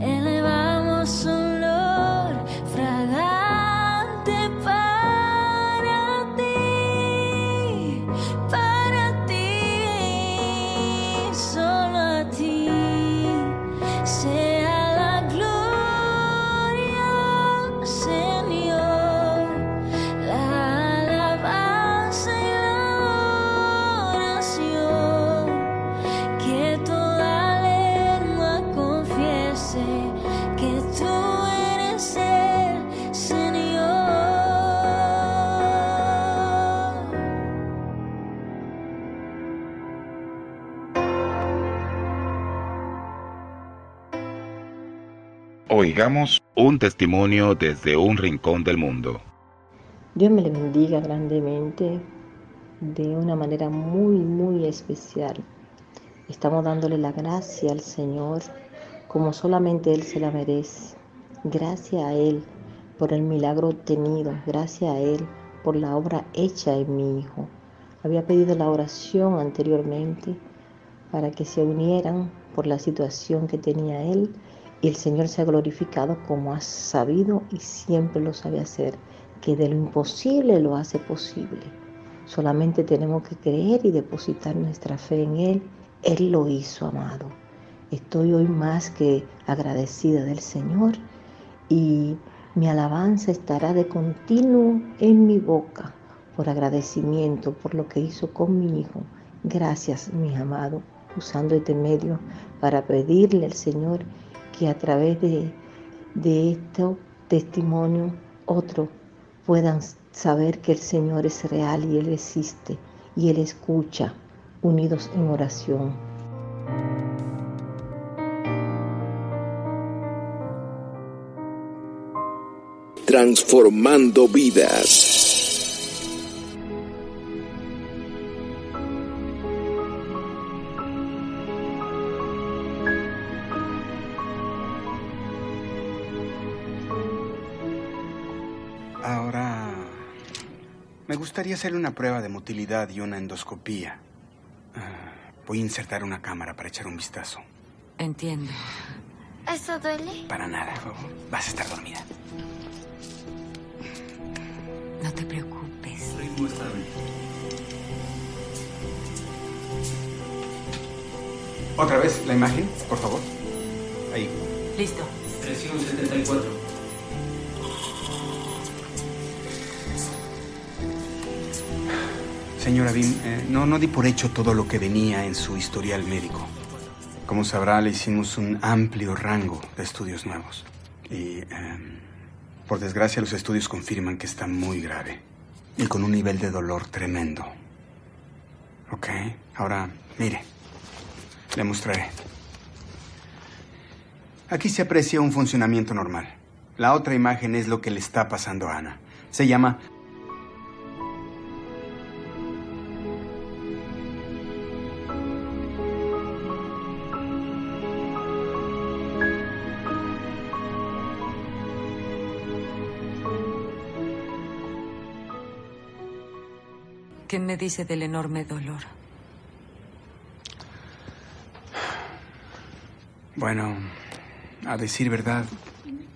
Elevamos olor fragante Oigamos un testimonio desde un rincón del mundo. Dios me le bendiga grandemente de una manera muy, muy especial. Estamos dándole la gracia al Señor como solamente Él se la merece. Gracias a Él por el milagro obtenido. Gracias a Él por la obra hecha en mi hijo. Había pedido la oración anteriormente para que se unieran por la situación que tenía Él y el Señor se ha glorificado como ha sabido y siempre lo sabe hacer, que de lo imposible lo hace posible. Solamente tenemos que creer y depositar nuestra fe en Él. Él lo hizo, amado. Estoy hoy más que agradecida del Señor y mi alabanza estará de continuo en mi boca por agradecimiento por lo que hizo con mi hijo. Gracias, mi amado, usando este medio para pedirle al Señor que a través de, de este testimonio otros puedan saber que el Señor es real y Él existe y Él escucha, unidos en oración. transformando vidas. Gustaría hacerle una prueba de motilidad y una endoscopía. Ah, Voy a insertar una cámara para echar un vistazo. Entiendo. ¿Eso duele? Para nada. Vas a estar dormida. No te preocupes. Otra vez la imagen, por favor. Ahí. Listo. Presión 74. Señora Bim, eh, no, no di por hecho todo lo que venía en su historial médico. Como sabrá, le hicimos un amplio rango de estudios nuevos. Y, em, por desgracia, los estudios confirman que está muy grave. Y con un nivel de dolor tremendo. Ok, ahora, mire. Le mostraré. Aquí se aprecia un funcionamiento normal. La otra imagen es lo que le está pasando a Ana. Se llama ¿Qué me dice del enorme dolor? Bueno, a decir verdad,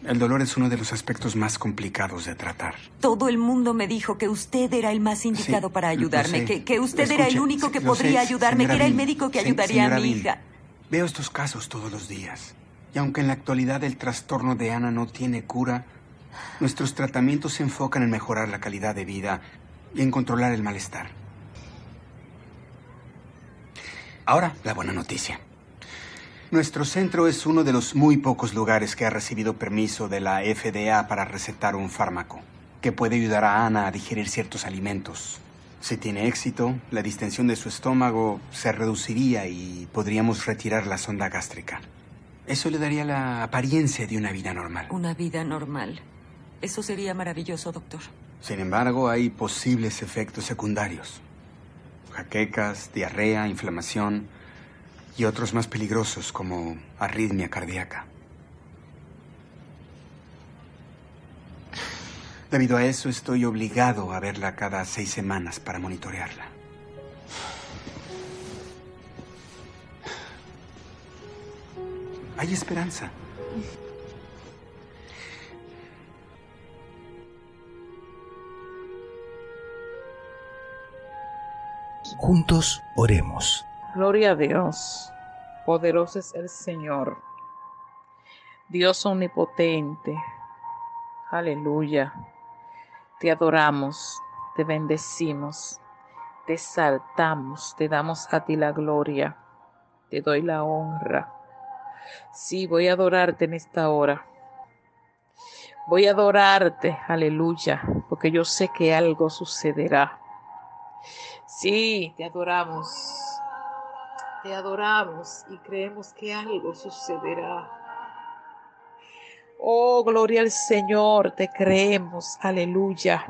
el dolor es uno de los aspectos más complicados de tratar. Todo el mundo me dijo que usted era el más indicado para ayudarme, que, que usted era el único que podría sé, ayudarme, que era el médico que ayudaría a mi Bean, hija. Veo estos casos todos los días. Y aunque en la actualidad el trastorno de Ana no tiene cura, nuestros tratamientos se enfocan en mejorar la calidad de vida y en controlar el malestar. Ahora, la buena noticia. Nuestro centro es uno de los muy pocos lugares que ha recibido permiso de la FDA para recetar un fármaco que puede ayudar a Ana a digerir ciertos alimentos. Si tiene éxito, la distensión de su estómago se reduciría y podríamos retirar la sonda gástrica. Eso le daría la apariencia de una vida normal. Una vida normal. Eso sería maravilloso, doctor. Sin embargo, hay posibles efectos secundarios. Jaquecas, diarrea, inflamación y otros más peligrosos como arritmia cardíaca. Debido a eso estoy obligado a verla cada seis semanas para monitorearla. Hay esperanza. Juntos oremos. Gloria a Dios. Poderoso es el Señor. Dios omnipotente. Aleluya. Te adoramos, te bendecimos, te exaltamos, te damos a ti la gloria, te doy la honra. Sí, voy a adorarte en esta hora. Voy a adorarte, aleluya, porque yo sé que algo sucederá. Sí, te adoramos. Te adoramos y creemos que algo sucederá. Oh, gloria al Señor, te creemos. Aleluya.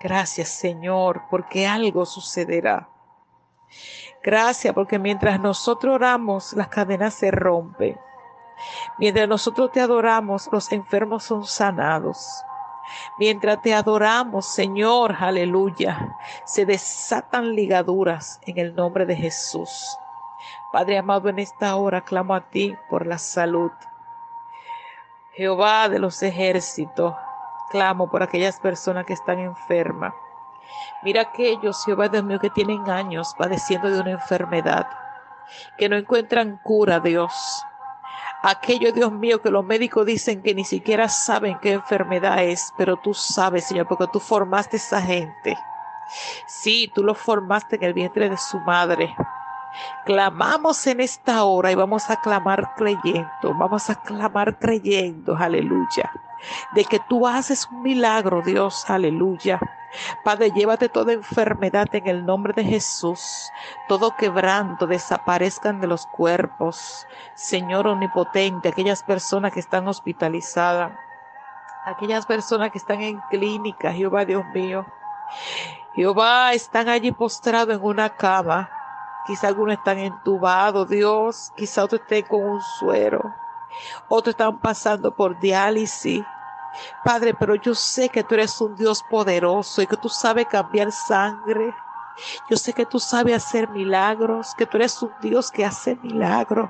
Gracias, Señor, porque algo sucederá. Gracias, porque mientras nosotros oramos, las cadenas se rompen. Mientras nosotros te adoramos, los enfermos son sanados. Mientras te adoramos, Señor, aleluya, se desatan ligaduras en el nombre de Jesús. Padre amado, en esta hora clamo a ti por la salud. Jehová de los ejércitos, clamo por aquellas personas que están enfermas. Mira aquellos, Jehová Dios mío, que tienen años padeciendo de una enfermedad, que no encuentran cura, Dios. Aquello, Dios mío, que los médicos dicen que ni siquiera saben qué enfermedad es, pero tú sabes, Señor, porque tú formaste esa gente. Sí, tú lo formaste en el vientre de su madre. Clamamos en esta hora y vamos a clamar creyendo, vamos a clamar creyendo, aleluya, de que tú haces un milagro, Dios, aleluya. Padre, llévate toda enfermedad en el nombre de Jesús, todo quebranto desaparezcan de los cuerpos. Señor omnipotente, aquellas personas que están hospitalizadas, aquellas personas que están en clínica, Jehová Dios mío. Jehová, están allí postrados en una cama. Quizá algunos están entubados, Dios. Quizá otros estén con un suero. Otros están pasando por diálisis. Padre, pero yo sé que tú eres un Dios poderoso y que tú sabes cambiar sangre. Yo sé que tú sabes hacer milagros, que tú eres un Dios que hace milagros.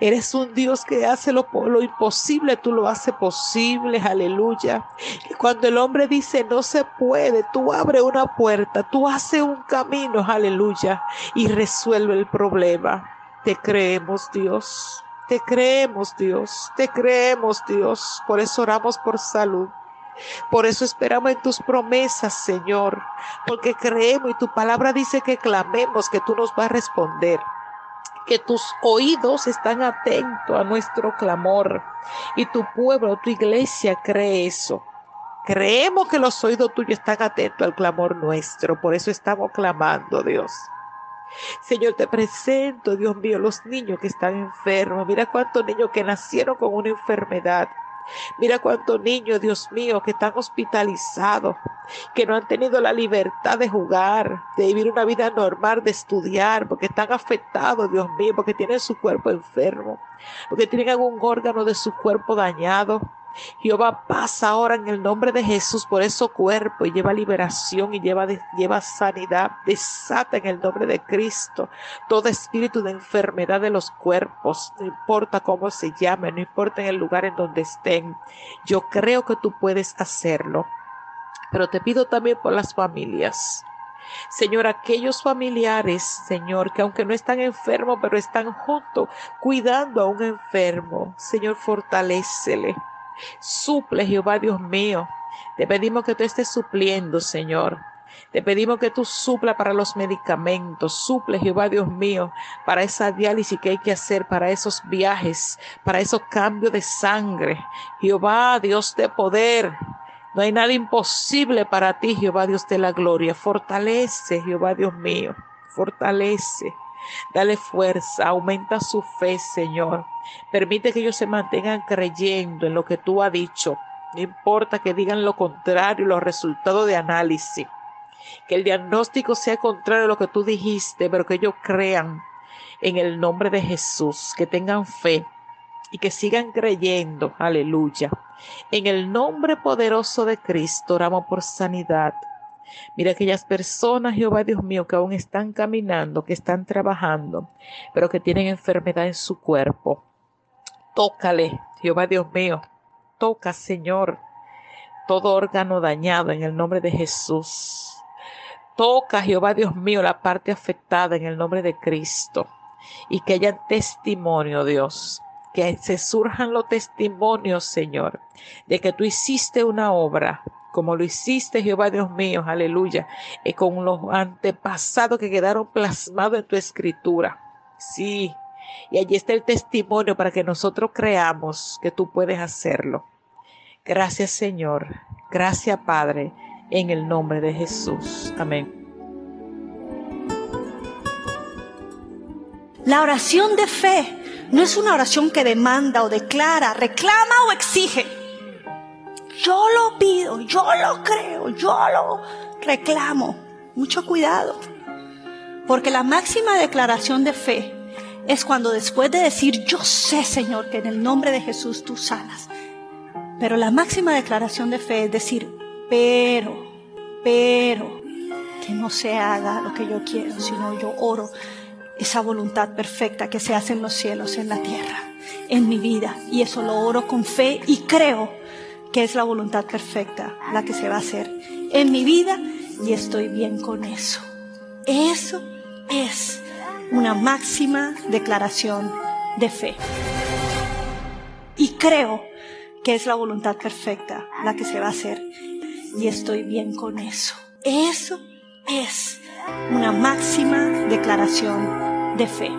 Eres un Dios que hace lo, lo, imposible, tú lo haces posible, aleluya. Y cuando el hombre dice no se puede, tú abres una puerta, tú haces un camino, aleluya, y resuelve el problema. Te creemos, Dios. Te creemos, Dios. Te creemos, Dios. Por eso oramos por salud. Por eso esperamos en tus promesas, Señor. Porque creemos y tu palabra dice que clamemos, que tú nos vas a responder que tus oídos están atentos a nuestro clamor y tu pueblo, tu iglesia cree eso. Creemos que los oídos tuyos están atentos al clamor nuestro, por eso estamos clamando, Dios. Señor, te presento, Dios mío, los niños que están enfermos. Mira cuántos niños que nacieron con una enfermedad. Mira cuántos niños, Dios mío, que están hospitalizados, que no han tenido la libertad de jugar, de vivir una vida normal, de estudiar, porque están afectados, Dios mío, porque tienen su cuerpo enfermo, porque tienen algún órgano de su cuerpo dañado. Jehová pasa ahora en el nombre de Jesús por ese cuerpo y lleva liberación y lleva, lleva sanidad. Desata en el nombre de Cristo todo espíritu de enfermedad de los cuerpos. No importa cómo se llame, no importa en el lugar en donde estén. Yo creo que tú puedes hacerlo. Pero te pido también por las familias. Señor, aquellos familiares, Señor, que aunque no están enfermos, pero están juntos, cuidando a un enfermo, Señor, fortalécele. Suple, Jehová Dios mío. Te pedimos que tú estés supliendo, Señor. Te pedimos que tú supla para los medicamentos, suple, Jehová Dios mío, para esa diálisis que hay que hacer, para esos viajes, para esos cambios de sangre. Jehová, Dios de poder, no hay nada imposible para ti, Jehová Dios de la gloria. Fortalece, Jehová Dios mío, fortalece. Dale fuerza, aumenta su fe, Señor. Permite que ellos se mantengan creyendo en lo que tú has dicho. No importa que digan lo contrario, los resultados de análisis. Que el diagnóstico sea contrario a lo que tú dijiste, pero que ellos crean en el nombre de Jesús, que tengan fe y que sigan creyendo. Aleluya. En el nombre poderoso de Cristo oramos por sanidad. Mira aquellas personas, Jehová Dios mío, que aún están caminando, que están trabajando, pero que tienen enfermedad en su cuerpo. Tócale, Jehová Dios mío. Toca, Señor, todo órgano dañado en el nombre de Jesús. Toca, Jehová Dios mío, la parte afectada en el nombre de Cristo. Y que haya testimonio, Dios, que se surjan los testimonios, Señor, de que tú hiciste una obra, como lo hiciste, Jehová Dios mío, aleluya, y con los antepasados que quedaron plasmados en tu escritura. Sí, y allí está el testimonio para que nosotros creamos que tú puedes hacerlo. Gracias, Señor. Gracias, Padre, en el nombre de Jesús. Amén. La oración de fe no es una oración que demanda o declara, reclama o exige. Yo lo pido, yo lo creo, yo lo reclamo. Mucho cuidado. Porque la máxima declaración de fe es cuando después de decir, yo sé Señor que en el nombre de Jesús tú sanas. Pero la máxima declaración de fe es decir, pero, pero, que no se haga lo que yo quiero, sino yo oro esa voluntad perfecta que se hace en los cielos, en la tierra, en mi vida. Y eso lo oro con fe y creo que es la voluntad perfecta la que se va a hacer en mi vida y estoy bien con eso. Eso es una máxima declaración de fe. Y creo que es la voluntad perfecta la que se va a hacer y estoy bien con eso. Eso es una máxima declaración de fe.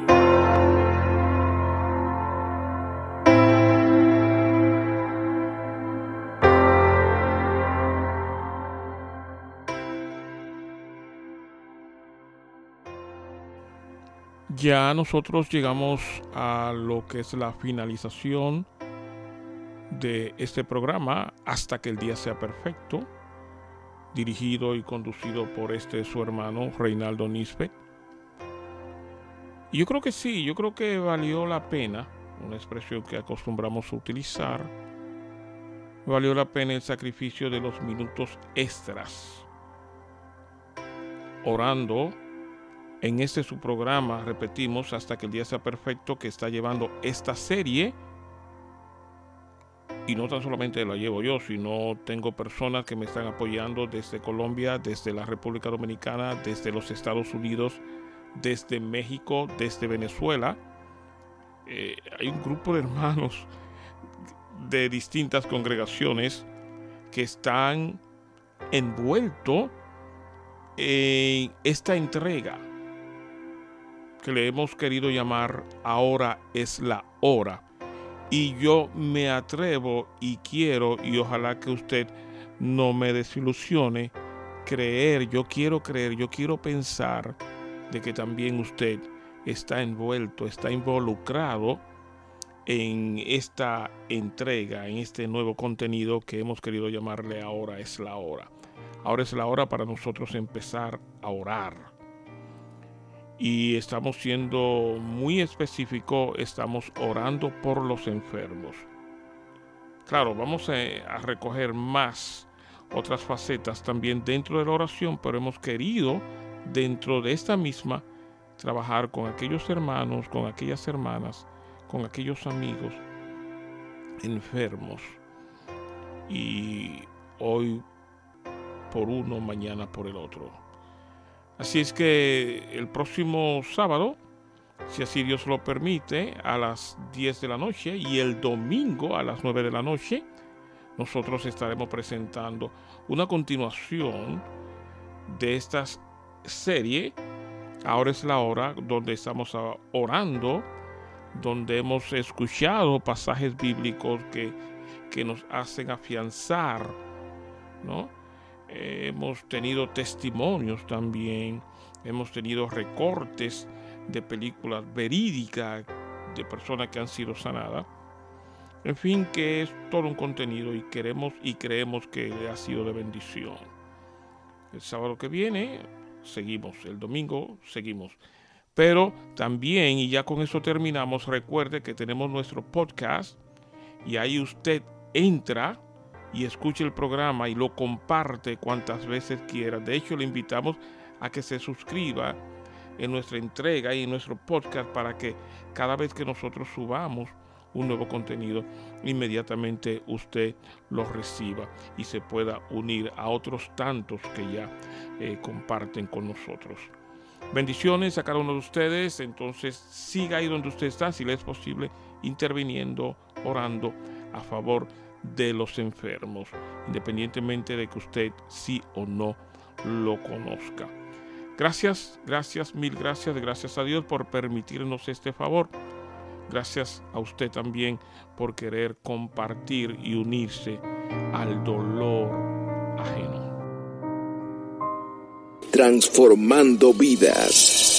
Ya nosotros llegamos a lo que es la finalización de este programa hasta que el día sea perfecto, dirigido y conducido por este su hermano Reinaldo Nispe yo creo que sí, yo creo que valió la pena, una expresión que acostumbramos a utilizar, valió la pena el sacrificio de los minutos extras. Orando en este su programa, repetimos, hasta que el día sea perfecto, que está llevando esta serie. Y no tan solamente la llevo yo, sino tengo personas que me están apoyando desde Colombia, desde la República Dominicana, desde los Estados Unidos, desde México, desde Venezuela. Eh, hay un grupo de hermanos de distintas congregaciones que están envueltos en esta entrega que le hemos querido llamar Ahora es la hora. Y yo me atrevo y quiero, y ojalá que usted no me desilusione, creer, yo quiero creer, yo quiero pensar de que también usted está envuelto, está involucrado en esta entrega, en este nuevo contenido que hemos querido llamarle ahora es la hora. Ahora es la hora para nosotros empezar a orar. Y estamos siendo muy específicos, estamos orando por los enfermos. Claro, vamos a, recoger más otras facetas también dentro de la oración, pero hemos querido dentro de esta misma, trabajar con aquellos hermanos, con aquellas hermanas, con aquellos amigos enfermos. Y hoy por uno, mañana por el otro. Así es que el próximo sábado, si así Dios lo permite, a las 10 de la noche y el domingo a las 9 de la noche, nosotros estaremos presentando una continuación de esta serie. Ahora es la hora donde estamos orando, donde hemos escuchado pasajes bíblicos que, que nos hacen afianzar, ¿no? Hemos tenido testimonios también, hemos tenido recortes de películas verídicas de personas que han sido sanadas. En fin, que es todo un contenido y queremos y creemos que ha sido de bendición. El sábado que viene seguimos, el domingo seguimos. Pero también, y ya con eso terminamos, recuerde que tenemos nuestro podcast y ahí usted entra y escuche el programa y lo comparte cuantas veces quiera. De hecho, le invitamos a que se suscriba en nuestra entrega y en nuestro podcast para que cada vez que nosotros subamos un nuevo contenido, inmediatamente usted lo reciba y se pueda unir a otros tantos que ya eh, comparten con nosotros. Bendiciones a cada uno de ustedes. Entonces siga ahí donde usted está, si le es posible, interviniendo, orando a favor de los enfermos, independientemente de que usted sí o no lo conozca. Gracias, gracias, mil gracias, gracias a Dios por permitirnos este favor. Gracias a usted también por querer compartir y unirse al dolor ajeno. Transformando vidas.